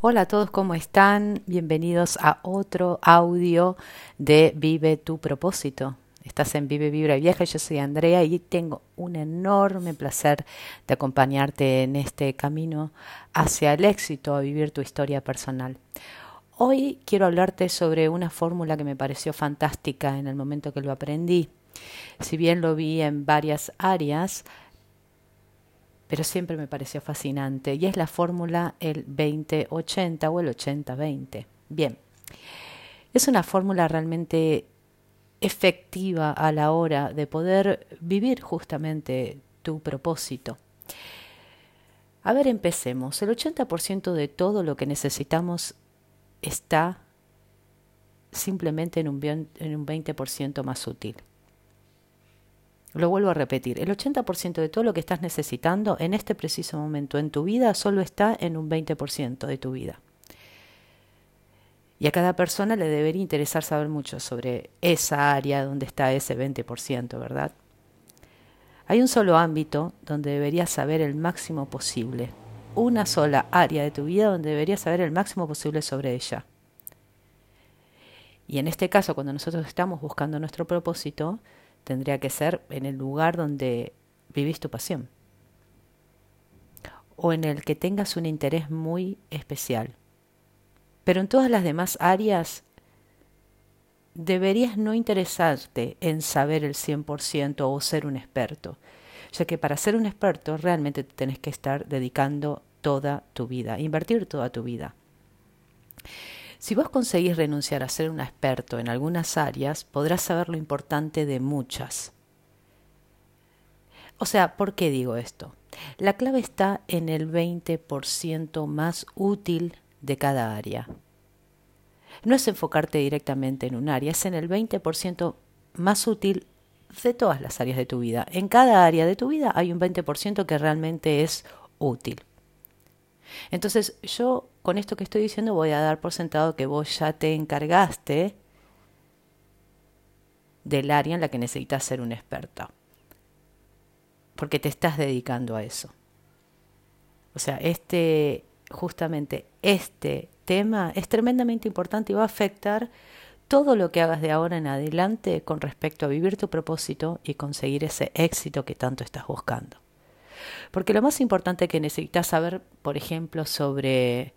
Hola a todos, ¿cómo están? Bienvenidos a otro audio de Vive tu propósito. Estás en Vive, Vibra Vieja, yo soy Andrea y tengo un enorme placer de acompañarte en este camino hacia el éxito, a vivir tu historia personal. Hoy quiero hablarte sobre una fórmula que me pareció fantástica en el momento que lo aprendí. Si bien lo vi en varias áreas, pero siempre me pareció fascinante y es la fórmula el 20-80 o el 80-20. Bien, es una fórmula realmente efectiva a la hora de poder vivir justamente tu propósito. A ver, empecemos. El 80% de todo lo que necesitamos está simplemente en un, en un 20% más útil. Lo vuelvo a repetir, el 80% de todo lo que estás necesitando en este preciso momento en tu vida solo está en un 20% de tu vida. Y a cada persona le debería interesar saber mucho sobre esa área donde está ese 20%, ¿verdad? Hay un solo ámbito donde deberías saber el máximo posible. Una sola área de tu vida donde deberías saber el máximo posible sobre ella. Y en este caso, cuando nosotros estamos buscando nuestro propósito, tendría que ser en el lugar donde vivís tu pasión o en el que tengas un interés muy especial. Pero en todas las demás áreas deberías no interesarte en saber el 100% o ser un experto, ya que para ser un experto realmente te tenés que estar dedicando toda tu vida, invertir toda tu vida. Si vos conseguís renunciar a ser un experto en algunas áreas, podrás saber lo importante de muchas. O sea, ¿por qué digo esto? La clave está en el 20% más útil de cada área. No es enfocarte directamente en un área, es en el 20% más útil de todas las áreas de tu vida. En cada área de tu vida hay un 20% que realmente es útil. Entonces yo con esto que estoy diciendo voy a dar por sentado que vos ya te encargaste del área en la que necesitas ser un experto. Porque te estás dedicando a eso. O sea, este, justamente este tema es tremendamente importante y va a afectar todo lo que hagas de ahora en adelante con respecto a vivir tu propósito y conseguir ese éxito que tanto estás buscando. Porque lo más importante que necesitas saber, por ejemplo, sobre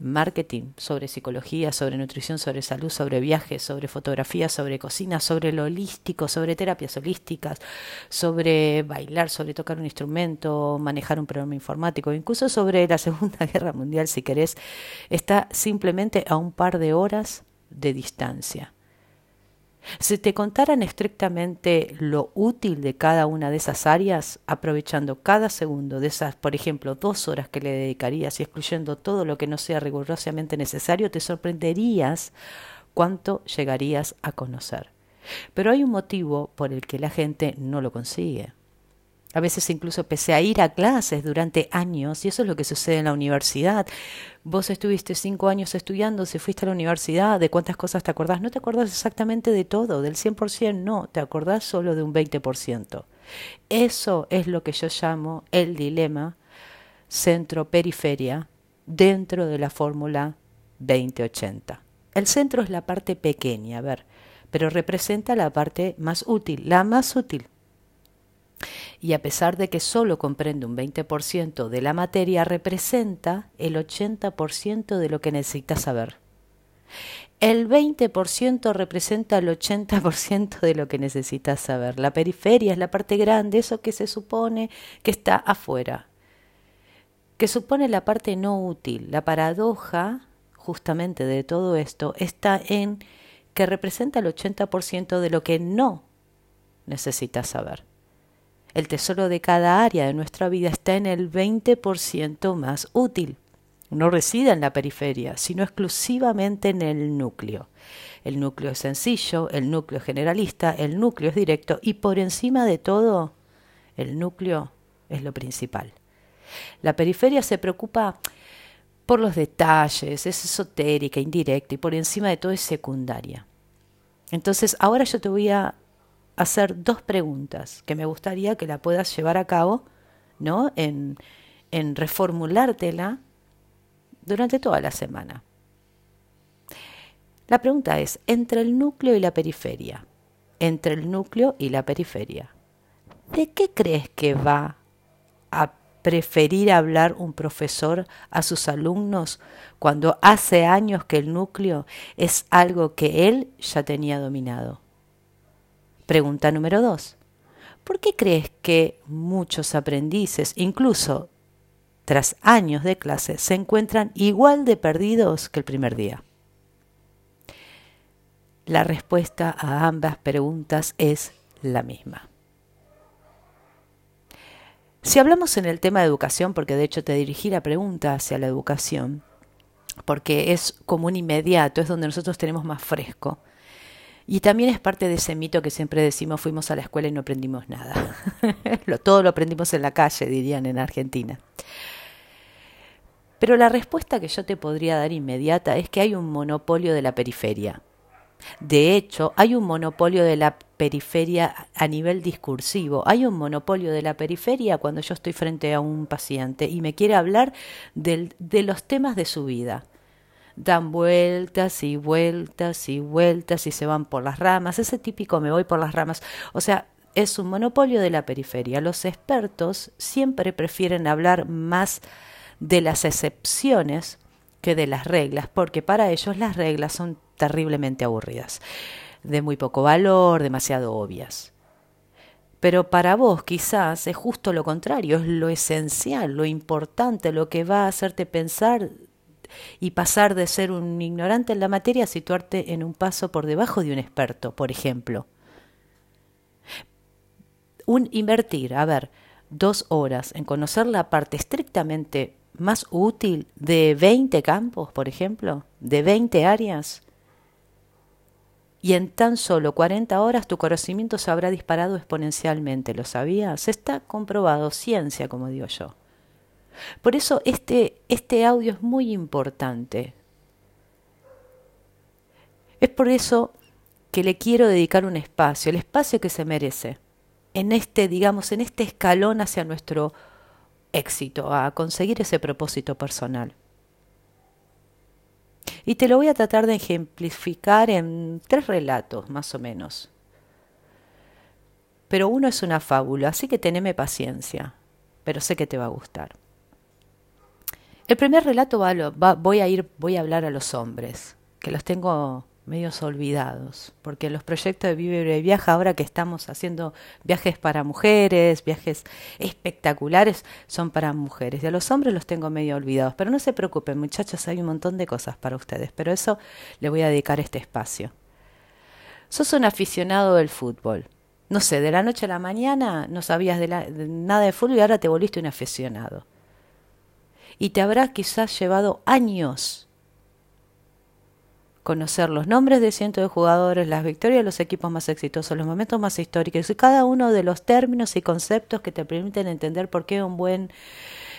marketing, sobre psicología, sobre nutrición, sobre salud, sobre viajes, sobre fotografía, sobre cocina, sobre lo holístico, sobre terapias holísticas, sobre bailar, sobre tocar un instrumento, manejar un programa informático, incluso sobre la Segunda Guerra Mundial, si querés, está simplemente a un par de horas de distancia. Si te contaran estrictamente lo útil de cada una de esas áreas, aprovechando cada segundo de esas, por ejemplo, dos horas que le dedicarías y excluyendo todo lo que no sea rigurosamente necesario, te sorprenderías cuánto llegarías a conocer. Pero hay un motivo por el que la gente no lo consigue. A veces incluso pese a ir a clases durante años, y eso es lo que sucede en la universidad. Vos estuviste cinco años estudiando, si fuiste a la universidad, ¿de cuántas cosas te acordás? No te acordás exactamente de todo, del 100% no, te acordás solo de un 20%. Eso es lo que yo llamo el dilema centro-periferia dentro de la fórmula 2080. El centro es la parte pequeña, a ver, pero representa la parte más útil, la más útil y a pesar de que solo comprende un 20% de la materia, representa el 80% de lo que necesitas saber. El 20% representa el 80% de lo que necesitas saber. La periferia es la parte grande, eso que se supone que está afuera, que supone la parte no útil. La paradoja justamente de todo esto está en que representa el 80% de lo que no necesitas saber. El tesoro de cada área de nuestra vida está en el 20% más útil. No reside en la periferia, sino exclusivamente en el núcleo. El núcleo es sencillo, el núcleo es generalista, el núcleo es directo y por encima de todo, el núcleo es lo principal. La periferia se preocupa por los detalles, es esotérica, indirecta y por encima de todo es secundaria. Entonces, ahora yo te voy a hacer dos preguntas que me gustaría que la puedas llevar a cabo, ¿no? En, en reformulártela durante toda la semana. La pregunta es, entre el núcleo y la periferia, entre el núcleo y la periferia, ¿de qué crees que va a preferir hablar un profesor a sus alumnos cuando hace años que el núcleo es algo que él ya tenía dominado? Pregunta número dos. ¿Por qué crees que muchos aprendices, incluso tras años de clase, se encuentran igual de perdidos que el primer día? La respuesta a ambas preguntas es la misma. Si hablamos en el tema de educación, porque de hecho te dirigí la pregunta hacia la educación, porque es como un inmediato, es donde nosotros tenemos más fresco. Y también es parte de ese mito que siempre decimos, fuimos a la escuela y no aprendimos nada. Todo lo aprendimos en la calle, dirían en Argentina. Pero la respuesta que yo te podría dar inmediata es que hay un monopolio de la periferia. De hecho, hay un monopolio de la periferia a nivel discursivo. Hay un monopolio de la periferia cuando yo estoy frente a un paciente y me quiere hablar de los temas de su vida. Dan vueltas y vueltas y vueltas y se van por las ramas. Ese típico me voy por las ramas. O sea, es un monopolio de la periferia. Los expertos siempre prefieren hablar más de las excepciones que de las reglas, porque para ellos las reglas son terriblemente aburridas, de muy poco valor, demasiado obvias. Pero para vos quizás es justo lo contrario, es lo esencial, lo importante, lo que va a hacerte pensar y pasar de ser un ignorante en la materia a situarte en un paso por debajo de un experto, por ejemplo. Un invertir, a ver, dos horas en conocer la parte estrictamente más útil de 20 campos, por ejemplo, de 20 áreas, y en tan solo 40 horas tu conocimiento se habrá disparado exponencialmente, ¿lo sabías? Está comprobado, ciencia, como digo yo. Por eso este, este audio es muy importante. Es por eso que le quiero dedicar un espacio, el espacio que se merece, en este, digamos, en este escalón hacia nuestro éxito, a conseguir ese propósito personal. Y te lo voy a tratar de ejemplificar en tres relatos, más o menos. Pero uno es una fábula, así que teneme paciencia, pero sé que te va a gustar. El primer relato va, voy a ir, voy a hablar a los hombres, que los tengo medios olvidados, porque los proyectos de Vive Viaja, ahora que estamos haciendo viajes para mujeres, viajes espectaculares, son para mujeres. Y a los hombres los tengo medio olvidados, pero no se preocupen, muchachos, hay un montón de cosas para ustedes, pero eso le voy a dedicar este espacio. Sos un aficionado del fútbol. No sé, de la noche a la mañana no sabías de, de nada de fútbol y ahora te volviste un aficionado. Y te habrá quizás llevado años conocer los nombres de cientos de jugadores, las victorias de los equipos más exitosos, los momentos más históricos y cada uno de los términos y conceptos que te permiten entender por qué un buen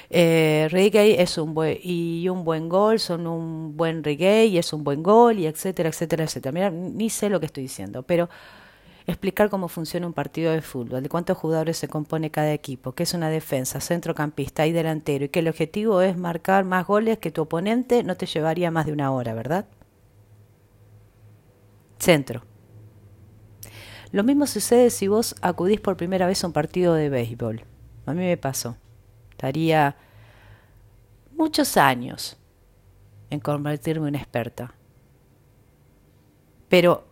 eh, reggae es un buen y un buen gol son un buen reggae y es un buen gol y etcétera, etcétera, etcétera. Mira, ni sé lo que estoy diciendo, pero explicar cómo funciona un partido de fútbol, de cuántos jugadores se compone cada equipo, qué es una defensa, centrocampista y delantero, y que el objetivo es marcar más goles que tu oponente, no te llevaría más de una hora, ¿verdad? Centro. Lo mismo sucede si vos acudís por primera vez a un partido de béisbol. A mí me pasó. Estaría muchos años en convertirme en experta. Pero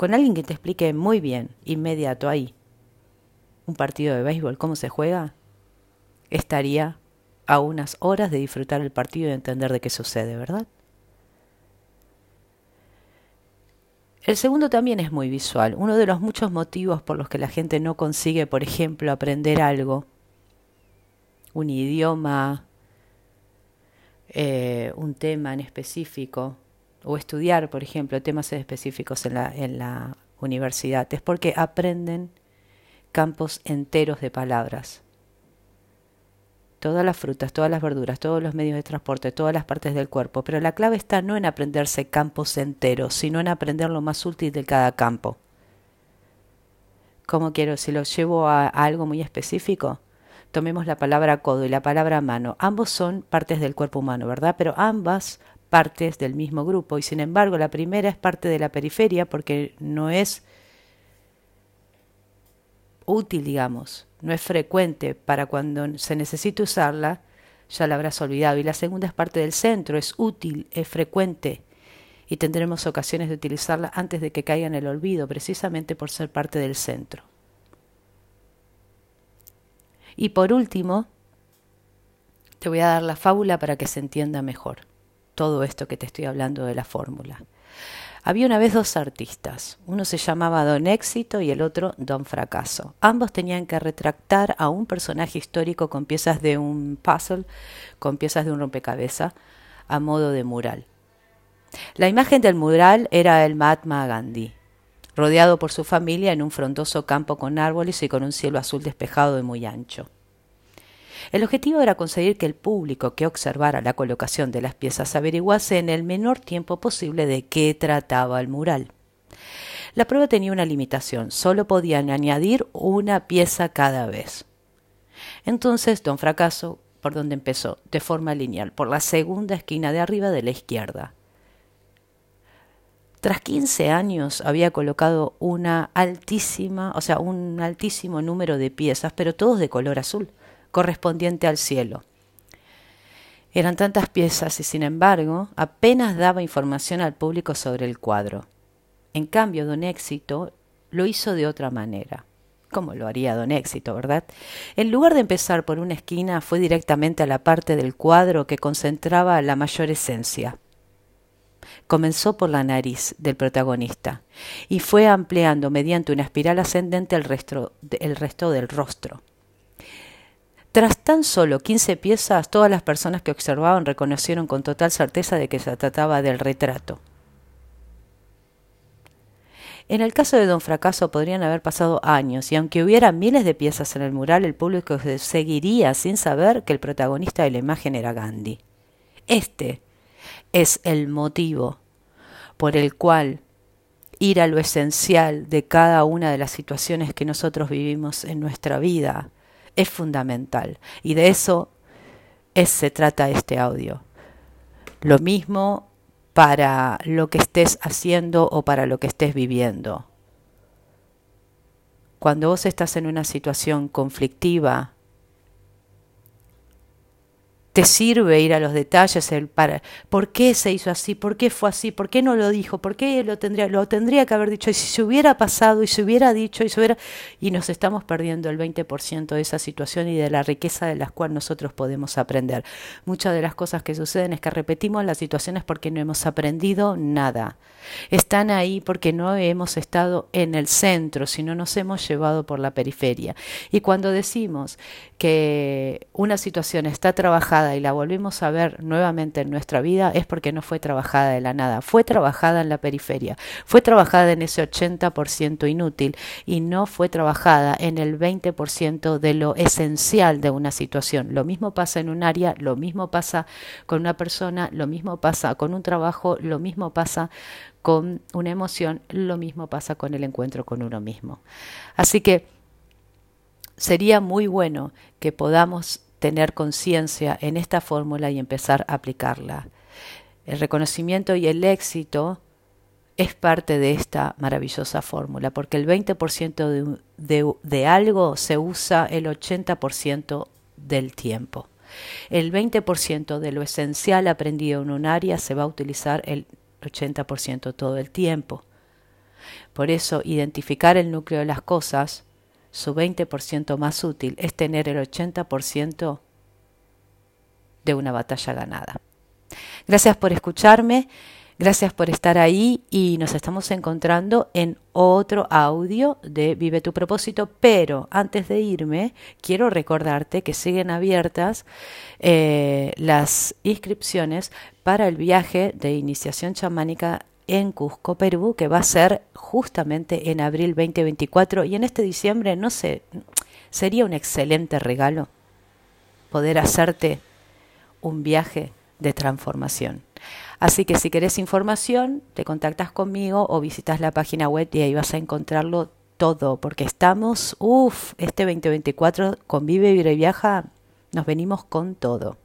con alguien que te explique muy bien, inmediato ahí, un partido de béisbol, cómo se juega, estaría a unas horas de disfrutar el partido y de entender de qué sucede, ¿verdad? El segundo también es muy visual. Uno de los muchos motivos por los que la gente no consigue, por ejemplo, aprender algo, un idioma, eh, un tema en específico, o estudiar, por ejemplo, temas específicos en la, en la universidad, es porque aprenden campos enteros de palabras todas las frutas, todas las verduras, todos los medios de transporte, todas las partes del cuerpo, pero la clave está no en aprenderse campos enteros, sino en aprender lo más útil de cada campo. ¿Cómo quiero? Si lo llevo a, algo muy específico, tomemos la palabra codo y la palabra mano. Ambos son partes del cuerpo humano, ¿verdad? Pero ambas partes del mismo grupo y sin embargo la primera es parte de la periferia porque no es útil, digamos, no es frecuente para cuando se necesite usarla, ya la habrás olvidado. Y la segunda es parte del centro, es útil, es frecuente y tendremos ocasiones de utilizarla antes de que caiga en el olvido, precisamente por ser parte del centro. Y por último, te voy a dar la fábula para que se entienda mejor todo esto que te estoy hablando de la fórmula. Había una vez dos artistas, uno se llamaba Don Éxito y el otro Don Fracaso. Ambos tenían que retractar a un personaje histórico con piezas de un puzzle, con piezas de un rompecabezas, a modo de mural. La imagen del mural era el Mahatma Gandhi, rodeado por su familia en un frondoso campo con árboles y con un cielo azul despejado y muy ancho. El objetivo era conseguir que el público que observara la colocación de las piezas averiguase en el menor tiempo posible de qué trataba el mural. La prueba tenía una limitación, solo podían añadir una pieza cada vez. Entonces, don Fracaso, por donde empezó, de forma lineal, por la segunda esquina de arriba de la izquierda. Tras 15 años había colocado una altísima, o sea, un altísimo número de piezas, pero todos de color azul correspondiente al cielo. Eran tantas piezas y sin embargo apenas daba información al público sobre el cuadro. En cambio, don Éxito lo hizo de otra manera. ¿Cómo lo haría don Éxito, verdad? En lugar de empezar por una esquina, fue directamente a la parte del cuadro que concentraba la mayor esencia. Comenzó por la nariz del protagonista y fue ampliando mediante una espiral ascendente el resto, el resto del rostro. Tras tan solo 15 piezas, todas las personas que observaban reconocieron con total certeza de que se trataba del retrato. En el caso de Don Fracaso podrían haber pasado años y aunque hubiera miles de piezas en el mural, el público seguiría sin saber que el protagonista de la imagen era Gandhi. Este es el motivo por el cual ir a lo esencial de cada una de las situaciones que nosotros vivimos en nuestra vida es fundamental. Y de eso es, se trata este audio. Lo mismo para lo que estés haciendo o para lo que estés viviendo. Cuando vos estás en una situación conflictiva, te sirve ir a los detalles, el para por qué se hizo así, por qué fue así, por qué no lo dijo, por qué lo tendría, lo tendría que haber dicho, y si se hubiera pasado, y se hubiera dicho, y se hubiera, y nos estamos perdiendo el 20% de esa situación y de la riqueza de las cuales nosotros podemos aprender. Muchas de las cosas que suceden es que repetimos las situaciones porque no hemos aprendido nada. Están ahí porque no hemos estado en el centro, sino nos hemos llevado por la periferia. Y cuando decimos que una situación está trabajada y la volvemos a ver nuevamente en nuestra vida es porque no fue trabajada de la nada, fue trabajada en la periferia, fue trabajada en ese 80% inútil y no fue trabajada en el 20% de lo esencial de una situación. Lo mismo pasa en un área, lo mismo pasa con una persona, lo mismo pasa con un trabajo, lo mismo pasa con una emoción, lo mismo pasa con el encuentro con uno mismo. Así que sería muy bueno que podamos tener conciencia en esta fórmula y empezar a aplicarla. El reconocimiento y el éxito es parte de esta maravillosa fórmula, porque el 20% de, algo se usa el 80% del tiempo. El 20% de lo esencial aprendido en un área se va a utilizar el 80% todo el tiempo. Por eso, identificar el núcleo de las cosas su 20% más útil es tener el 80% de una batalla ganada. Gracias por escucharme, gracias por estar ahí y nos estamos encontrando en otro audio de Vive tu propósito, pero antes de irme quiero recordarte que siguen abiertas eh, las inscripciones para el viaje de iniciación chamánica en Cusco, Perú, que va a ser justamente en abril 2024 y en este diciembre, no sé, sería un excelente regalo poder hacerte un viaje de transformación. Así que si querés información, te contactas conmigo o visitas la página web y ahí vas a encontrarlo todo, porque estamos, uff, este 2024 con Vive, Vive y Viaja, nos venimos con todo.